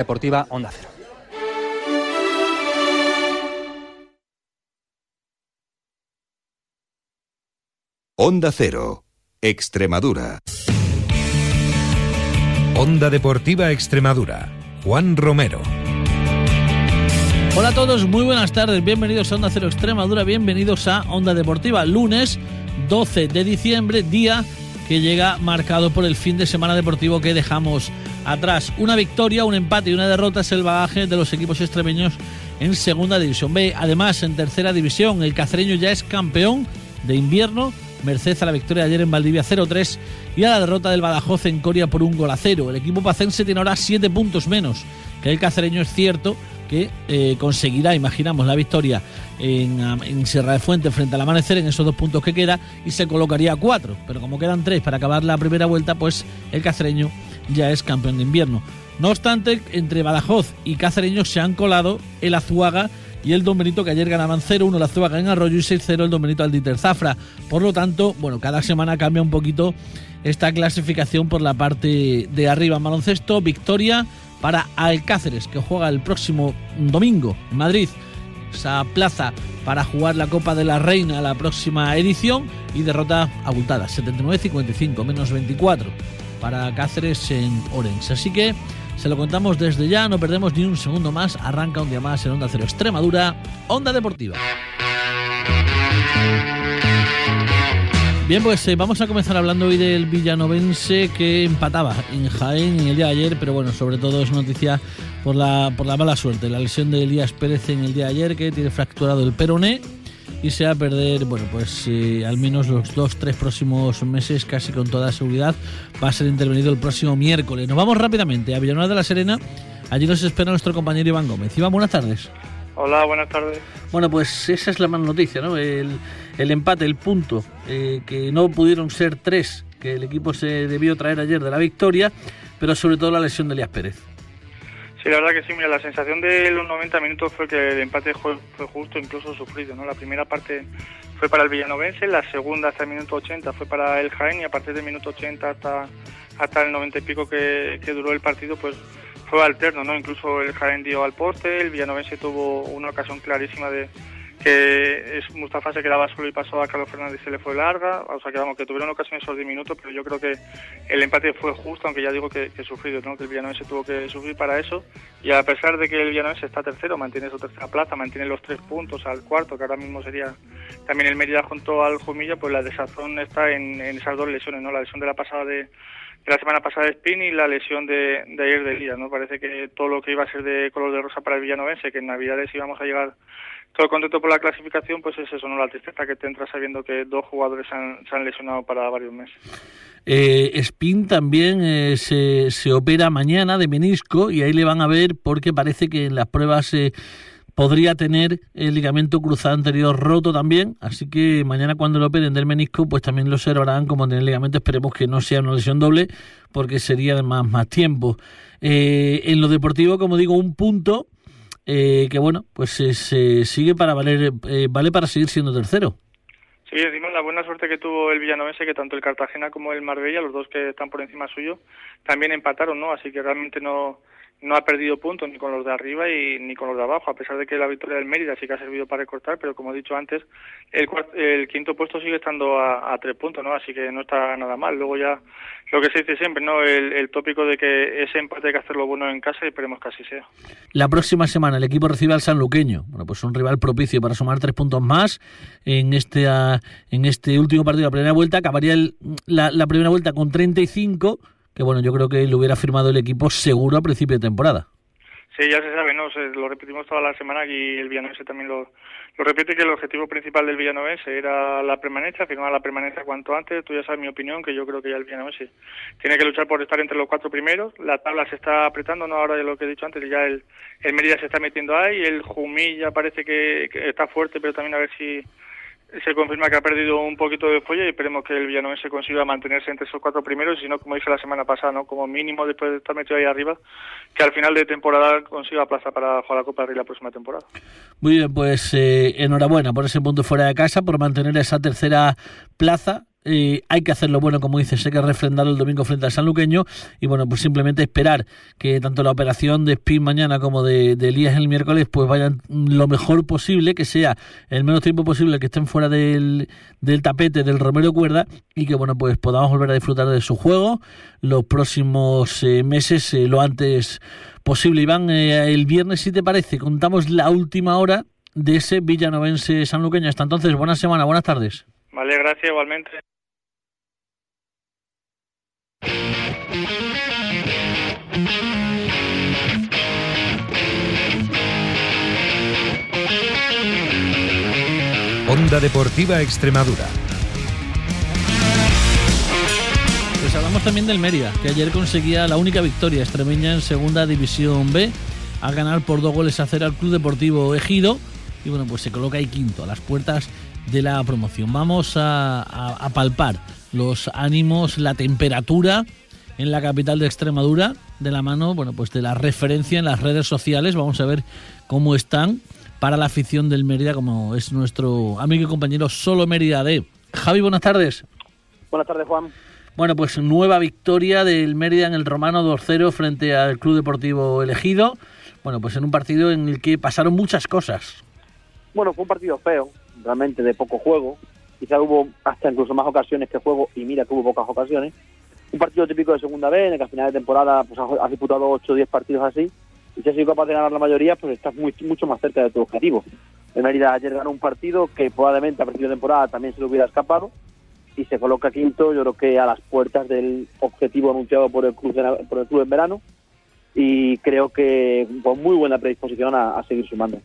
Deportiva Onda Cero. Onda Cero, Extremadura. Onda Deportiva Extremadura. Juan Romero. Hola a todos, muy buenas tardes, bienvenidos a Onda Cero Extremadura, bienvenidos a Onda Deportiva, lunes 12 de diciembre, día que llega marcado por el fin de semana deportivo que dejamos atrás. Una victoria, un empate y una derrota es el bagaje de los equipos extremeños en Segunda División B. Además, en Tercera División, el cacereño ya es campeón de invierno, merced a la victoria de ayer en Valdivia 0-3 y a la derrota del Badajoz en Coria por un gol a cero. El equipo pacense tiene ahora 7 puntos menos que el cacereño, es cierto que eh, conseguirá, imaginamos, la victoria en, en, Sierra de Fuente frente al amanecer en esos dos puntos que queda y se colocaría a cuatro. Pero como quedan tres para acabar la primera vuelta, pues el cacereño ya es campeón de invierno. No obstante, entre Badajoz y Cacereño se han colado el Azuaga y el Don que ayer ganaban 0-1 el Azuaga en Arroyo y 6-0 el Don al Dieter Zafra. Por lo tanto, bueno, cada semana cambia un poquito esta clasificación por la parte de arriba. Baloncesto, victoria para Alcáceres, que juega el próximo domingo en Madrid. Esa plaza para jugar la Copa de la Reina la próxima edición y derrota abultada, 79-55, menos 24 para Cáceres en Orense. Así que se lo contamos desde ya, no perdemos ni un segundo más. Arranca un día más en Onda Cero Extremadura, Onda Deportiva. Bien, pues eh, vamos a comenzar hablando hoy del villanovense que empataba en Jaén en el día de ayer, pero bueno, sobre todo es noticia por la, por la mala suerte, la lesión de Elías Pérez en el día de ayer que tiene fracturado el peroné y se va a perder, bueno, pues eh, al menos los dos, tres próximos meses, casi con toda seguridad, va a ser intervenido el próximo miércoles. Nos vamos rápidamente a Villanueva de la Serena. Allí nos espera nuestro compañero Iván Gómez. Iván, buenas tardes. Hola, buenas tardes. Bueno, pues esa es la mala noticia, ¿no? El, el empate, el punto, eh, que no pudieron ser tres, que el equipo se debió traer ayer de la victoria, pero sobre todo la lesión de Elías Pérez. Sí, la verdad que sí, mira, la sensación de los 90 minutos fue que el empate fue, justo, incluso sufrido, ¿no? La primera parte fue para el Villanovense, la segunda hasta el minuto 80 fue para el Jaén y a partir del minuto 80 hasta, hasta el 90 y pico que, que duró el partido, pues fue alterno, ¿no? Incluso el Jaén dio al poste, el Villanovense tuvo una ocasión clarísima de que es Mustafa se quedaba solo y pasó a Carlos Fernández y se le fue larga, o sea que vamos, que tuvieron ocasiones esos 10 minutos, pero yo creo que el empate fue justo, aunque ya digo que, que sufrido, ¿no? que el Villanovense tuvo que sufrir para eso, y a pesar de que el Villanovense está tercero, mantiene su tercera plaza, mantiene los tres puntos al cuarto, que ahora mismo sería también el Mérida junto al Jumilla, pues la desazón está en, esas dos lesiones, ¿no? la lesión de la pasada de la semana pasada de Spin y la lesión de, de ayer de Elías, ¿no? Parece que todo lo que iba a ser de color de rosa para el Villanovense, que en Navidades íbamos a llegar todo contento por la clasificación, pues es eso, ¿no? La tristeza que te entra sabiendo que dos jugadores han, se han lesionado para varios meses. Eh, Spin también eh, se, se opera mañana de menisco y ahí le van a ver porque parece que en las pruebas eh, podría tener el ligamento cruzado anterior roto también, así que mañana cuando lo operen del menisco pues también lo observarán como tener el ligamento, esperemos que no sea una lesión doble porque sería además más tiempo. Eh, en lo deportivo, como digo, un punto eh, que bueno, pues se sigue para valer, eh, vale para seguir siendo tercero. Sí, decimos la buena suerte que tuvo el Villanovense, que tanto el Cartagena como el Marbella, los dos que están por encima suyo, también empataron, ¿no? Así que realmente no, no ha perdido puntos ni con los de arriba y ni con los de abajo, a pesar de que la victoria del Mérida sí que ha servido para recortar, pero como he dicho antes, el, el quinto puesto sigue estando a, tres puntos, ¿no? Así que no está nada mal. Luego ya lo que se dice siempre, ¿no? El, el, tópico de que ese empate hay que hacerlo bueno en casa y esperemos que así sea. La próxima semana el equipo recibe al Sanluqueño. Bueno, pues un rival propicio para sumar tres puntos más en este, en este último partido la primera vuelta. Acabaría el, la, la primera vuelta con 35 que bueno, yo creo que lo hubiera firmado el equipo seguro a principio de temporada. Sí, ya se sabe, ¿no? Se, lo repetimos toda la semana y el Villanovense también lo, lo repite que el objetivo principal del Villanovense era la permanencia, firmar la permanencia cuanto antes. Tú ya sabes mi opinión, que yo creo que ya el Villanovense tiene que luchar por estar entre los cuatro primeros. La tabla se está apretando, no ahora de lo que he dicho antes, ya el, el Mérida se está metiendo ahí, el Jumí ya parece que, que está fuerte, pero también a ver si se confirma que ha perdido un poquito de folla y esperemos que el Villanovense consiga mantenerse entre esos cuatro primeros y si no, como dije la semana pasada, ¿no? como mínimo después de estar metido ahí arriba, que al final de temporada consiga plaza para jugar la Copa de Rey la próxima temporada. Muy bien, pues eh, enhorabuena por ese punto fuera de casa, por mantener esa tercera plaza eh, hay que hacerlo bueno, como dices, hay que refrendarlo el domingo frente al sanluqueño y bueno, pues simplemente esperar que tanto la operación de Spin mañana como de, Elías el miércoles pues vayan lo mejor posible, que sea el menos tiempo posible que estén fuera del, del tapete del Romero Cuerda y que bueno, pues podamos volver a disfrutar de su juego los próximos eh, meses eh, lo antes posible. Iván, el viernes, si te parece, contamos la última hora de ese villanovense sanluqueño. Hasta entonces, buena semana, buenas tardes. Vale, gracias igualmente. Onda Deportiva Extremadura. Pues hablamos también del Mérida, que ayer conseguía la única victoria extremeña en Segunda División B, a ganar por dos goles a cero al Club Deportivo Ejido, y bueno, pues se coloca ahí quinto, a las puertas de la promoción. Vamos a, a, a palpar los ánimos, la temperatura en la capital de Extremadura, de la mano, bueno, pues de la referencia en las redes sociales. Vamos a ver cómo están para la afición del Mérida, como es nuestro amigo y compañero Solo Mérida de. Javi, buenas tardes. Buenas tardes, Juan. Bueno, pues nueva victoria del Mérida en el Romano 2-0 frente al Club Deportivo Elegido. Bueno, pues en un partido en el que pasaron muchas cosas. Bueno, fue un partido feo, realmente de poco juego. Quizá hubo hasta incluso más ocasiones que juego y mira que hubo pocas ocasiones. Un partido típico de segunda vez, en el que a final de temporada pues, has disputado 8 o 10 partidos así y si has sido capaz de ganar la mayoría, pues estás muy, mucho más cerca de tu objetivo. El Mérida ayer ganó un partido que probablemente a principio de temporada también se le hubiera escapado y se coloca quinto, yo creo que a las puertas del objetivo anunciado por el club, de, por el club en verano y creo que con muy buena predisposición a, a seguir sumando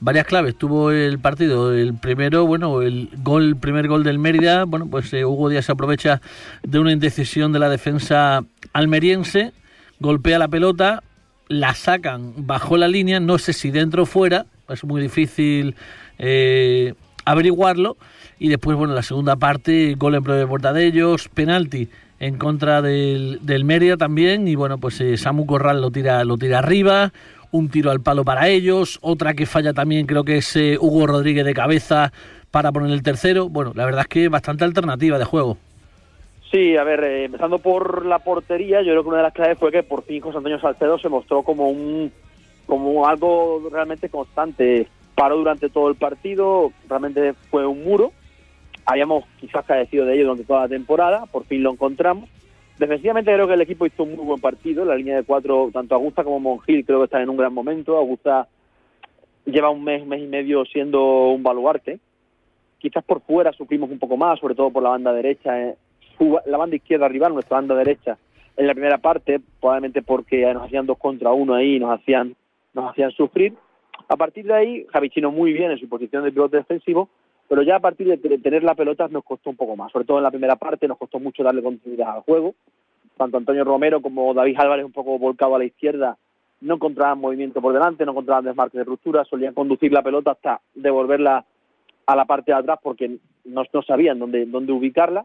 varias claves tuvo el partido. El primero, bueno, el gol, el primer gol del Mérida, bueno, pues eh, Hugo Díaz se aprovecha de una indecisión de la defensa almeriense, golpea la pelota, la sacan bajo la línea, no sé si dentro o fuera, es muy difícil eh, averiguarlo. Y después, bueno, la segunda parte, gol en de puerta de ellos, penalti en contra del, del Mérida también. Y bueno, pues eh, Samu Corral lo tira, lo tira arriba, un tiro al palo para ellos, otra que falla también creo que es eh, Hugo Rodríguez de cabeza para poner el tercero. Bueno, la verdad es que bastante alternativa de juego. Sí, a ver, eh, empezando por la portería, yo creo que una de las claves fue que por fin José Antonio Salcedo se mostró como un como algo realmente constante. Paró durante todo el partido, realmente fue un muro. Habíamos quizás cadecido de ello durante toda la temporada, por fin lo encontramos. Defensivamente creo que el equipo hizo un muy buen partido, la línea de cuatro, tanto Augusta como Mongil creo que están en un gran momento. Augusta lleva un mes, mes y medio siendo un baluarte. Quizás por fuera sufrimos un poco más, sobre todo por la banda derecha. Eh, la banda izquierda rival, nuestra banda derecha, en la primera parte, probablemente porque nos hacían dos contra uno ahí y nos hacían, nos hacían sufrir. A partir de ahí, Javichino muy bien en su posición de pivote defensivo, pero ya a partir de tener la pelota nos costó un poco más, sobre todo en la primera parte nos costó mucho darle continuidad al juego. Tanto Antonio Romero como David Álvarez un poco volcado a la izquierda no encontraban movimiento por delante, no encontraban desmarque de ruptura, solían conducir la pelota hasta devolverla a la parte de atrás porque no, sabían dónde, dónde ubicarla.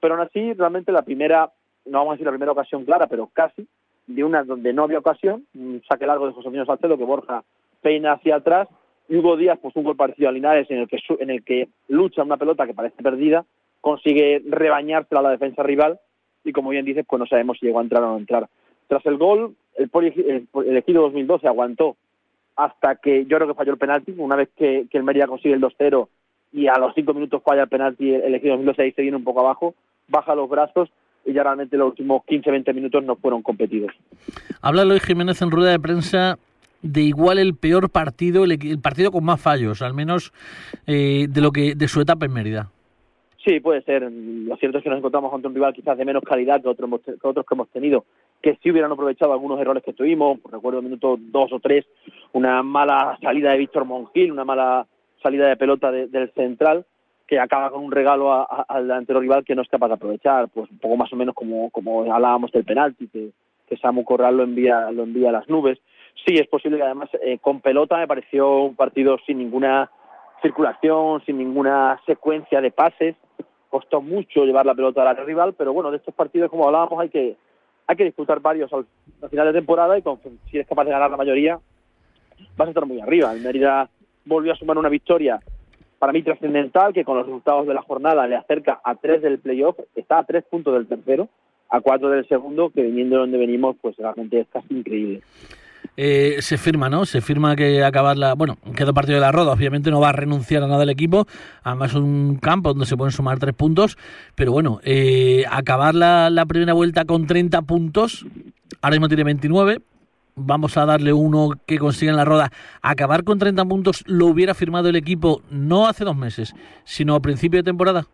Pero aún así, realmente la primera, no vamos a decir la primera ocasión clara, pero casi, de una donde no había ocasión, un saque largo de José Antonio Salcedo que Borja peina hacia atrás y Hugo Díaz, pues un gol parecido a Linares en el que, en el que lucha una pelota que parece perdida, consigue rebañársela a la defensa rival y como bien dices, pues no sabemos si llegó a entrar o no entrar. Tras el gol, el, el, el equipo 2012 aguantó hasta que yo creo que falló el penalti, una vez que, que el Mérida consigue el 2-0 y a los cinco minutos falla el penalti, el equipo 2012 ahí se viene un poco abajo, baja los brazos y ya realmente los últimos 15-20 minutos no fueron competidos. Habla Luis Jiménez en rueda de prensa de igual el peor partido, el, el partido con más fallos, al menos eh, de lo que de su etapa en Mérida. Sí, puede ser. Lo cierto es que nos encontramos contra un rival quizás de menos calidad que otros, que otros que hemos tenido, que sí hubieran aprovechado algunos errores que tuvimos. Recuerdo el minuto dos o tres, una mala salida de Víctor Mongil, una mala salida de pelota de, del central, que acaba con un regalo a, al delantero rival que no es capaz de aprovechar. Pues un poco más o menos como, como hablábamos del penalti, que, que Samu Corral lo envía, lo envía a las nubes. Sí, es posible que además eh, con pelota me pareció un partido sin ninguna circulación, sin ninguna secuencia de pases costó mucho llevar la pelota al rival, pero bueno, de estos partidos, como hablábamos, hay que hay que disputar varios al, al final de temporada y con, si eres capaz de ganar la mayoría, vas a estar muy arriba. El Mérida volvió a sumar una victoria para mí trascendental, que con los resultados de la jornada le acerca a tres del playoff, está a tres puntos del tercero, a cuatro del segundo, que viniendo de donde venimos, pues realmente es casi increíble. Eh, se firma, ¿no? Se firma que acabar la. Bueno, queda partido de la roda. Obviamente no va a renunciar a nada el equipo. Además, es un campo donde se pueden sumar tres puntos. Pero bueno, eh, acabar la, la, primera vuelta con 30 puntos. Ahora mismo tiene 29. Vamos a darle uno que consiga en la roda. Acabar con 30 puntos lo hubiera firmado el equipo no hace dos meses, sino a principio de temporada.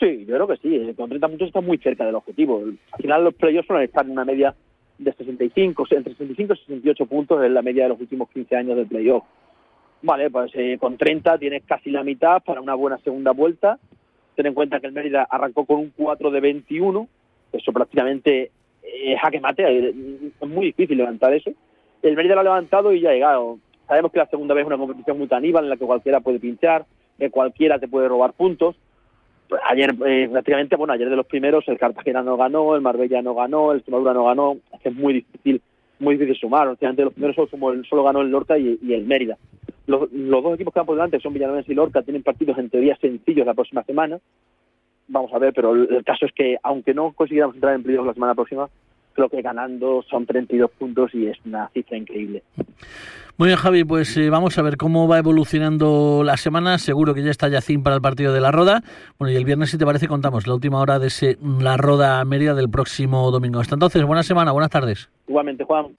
Sí, creo que sí. Con 30 puntos está muy cerca del objetivo. Al final, los playoffs suelen estar en una media de 65, entre 65 y 68 puntos en la media de los últimos 15 años del playoff. Vale, pues eh, con 30 tienes casi la mitad para una buena segunda vuelta. Ten en cuenta que el Mérida arrancó con un 4 de 21, eso prácticamente es jaque mate, es muy difícil levantar eso. El Mérida lo ha levantado y ya ha llegado. Sabemos que la segunda vez es una competición muy taníbal en la que cualquiera puede pinchar, que cualquiera te puede robar puntos. Ayer, eh, prácticamente, bueno, ayer de los primeros, el Cartagena no ganó, el Marbella no ganó, el Extremadura no ganó. Es muy difícil, muy difícil sumar. Últimamente los primeros solo, solo ganó el Lorca y, el Mérida. Los, dos equipos que van por delante son Villanueva y Lorca, tienen partidos en teoría sencillos la próxima semana. Vamos a ver, pero el, caso es que, aunque no consiguiéramos entrar en playoffs la semana próxima, creo que ganando son 32 puntos y es una cifra increíble. Muy bien, Javi, pues eh, vamos a ver cómo va evolucionando la semana. Seguro que ya está Yacín para el partido de la Roda. Bueno, y el viernes, si te parece, contamos la última hora de ese, la Roda Mérida del próximo domingo. Hasta entonces, buena semana, buenas tardes. Igualmente, Juan.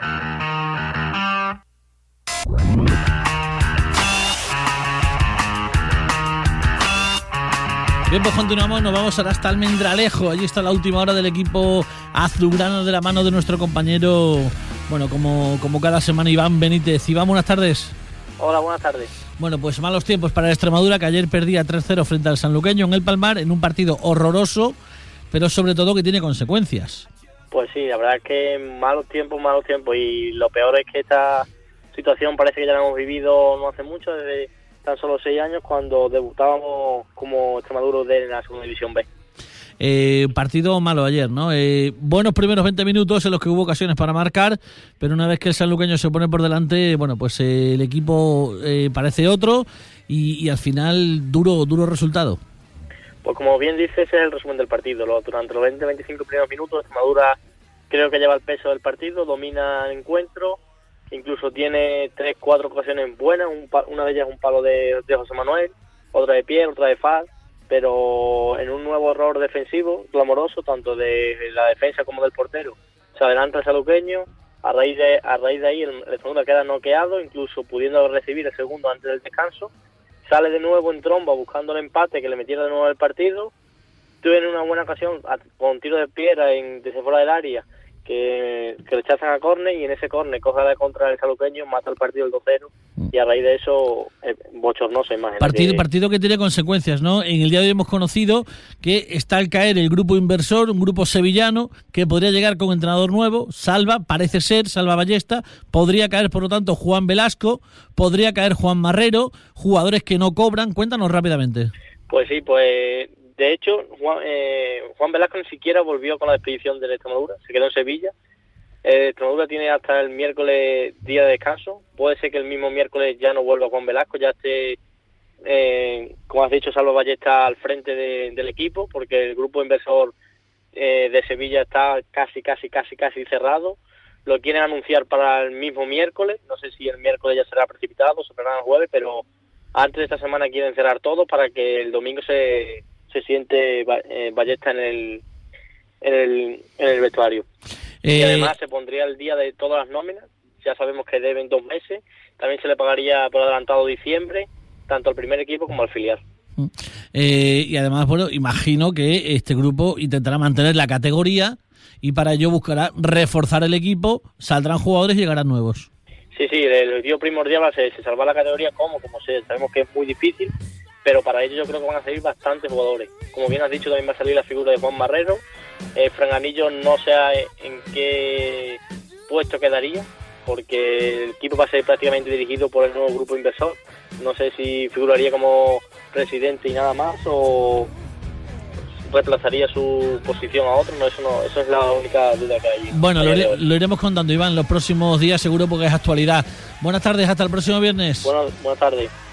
Bien, pues continuamos, nos vamos ahora hasta Almendralejo. Allí está la última hora del equipo azulgrano de la mano de nuestro compañero, bueno, como, como cada semana, Iván Benítez. Iván, buenas tardes. Hola, buenas tardes. Bueno, pues malos tiempos para Extremadura, que ayer perdía 3-0 frente al Sanluqueño en el Palmar, en un partido horroroso, pero sobre todo que tiene consecuencias. Pues sí, la verdad es que malos tiempos, malos tiempos, y lo peor es que esta situación parece que ya la hemos vivido no hace mucho, desde tan solo seis años cuando debutábamos como Extremadura de la segunda división B. Eh, partido malo ayer, ¿no? Eh, buenos primeros 20 minutos en los que hubo ocasiones para marcar, pero una vez que el sanluqueño se pone por delante, bueno, pues eh, el equipo eh, parece otro y, y, al final duro duro resultado. Pues como bien dices, ese es el resumen del partido. Lo, durante los 20-25 primeros minutos, Extremadura creo que lleva el peso del partido, domina el encuentro, incluso tiene tres, cuatro ocasiones buenas, un, una de ellas un palo de, José Manuel, otra de Pierre, otra de Faz, pero en un nuevo error defensivo, clamoroso, tanto de la defensa como del portero, se adelanta el saluqueño, a raíz de, a raíz de ahí el, el segundo queda noqueado, incluso pudiendo recibir el segundo antes del descanso, sale de nuevo en tromba buscando el empate que le metiera de nuevo el partido, tuve una buena ocasión con tiro de piedra en, desde fuera del área, que, que rechazan a córner y en ese córner coge la contra el saluqueño, mata el partido el 2-0 y a raíz de eso eh, bochornosa imagen. Partido, que... partido que tiene consecuencias, ¿no? En el día de hoy hemos conocido que está al caer el grupo inversor, un grupo sevillano que podría llegar con entrenador nuevo, Salva, parece ser, Salva Ballesta, podría caer por lo tanto Juan Velasco, podría caer Juan Marrero, jugadores que no cobran, cuéntanos rápidamente. Pues sí, pues de hecho, Juan, eh, Juan, Velasco ni siquiera volvió con la expedición de Extremadura, se quedó en Sevilla. Eh, Extremadura tiene hasta el miércoles día de descanso. Puede ser que el mismo miércoles ya no vuelva Juan Velasco, ya esté, eh, como has dicho, Salvo Ballesta al frente de, del equipo, porque el grupo inversor eh, de Sevilla está casi, casi, casi, casi cerrado. Lo quieren anunciar para el mismo miércoles. No sé si el miércoles ya será precipitado, se el jueves, pero antes de esta semana quieren cerrar todo para que el domingo se se siente eh, Ballesta en el, en el, en el vestuario. Eh... Y además se pondría el día de todas las nóminas, ya sabemos que deben dos meses, también se le pagaría por adelantado diciembre, tanto al primer equipo como al filial. Eh, y además, bueno, imagino que este grupo intentará mantener la categoría y para ello buscará reforzar el equipo, saldrán jugadores y llegarán nuevos. Sí, sí, el objetivo primordial va a ser salvar la categoría como, como se, sabemos que es muy difícil, pero para ello yo creo que van a salir bastantes jugadores. Como bien has dicho, también va a salir la figura de Juan Marrero. Eh, Fran Anillo no sé en qué puesto quedaría, porque el equipo va a ser prácticamente dirigido por el nuevo grupo inversor. No sé si figuraría como presidente y nada más o reemplazaría su posición a otro, no, eso no, eso es la única duda que hay. Bueno, lo, lo, iremos contando, Iván, los próximos días seguro porque es actualidad. Buenas tardes, hasta el próximo viernes. Bueno, buenas tardes.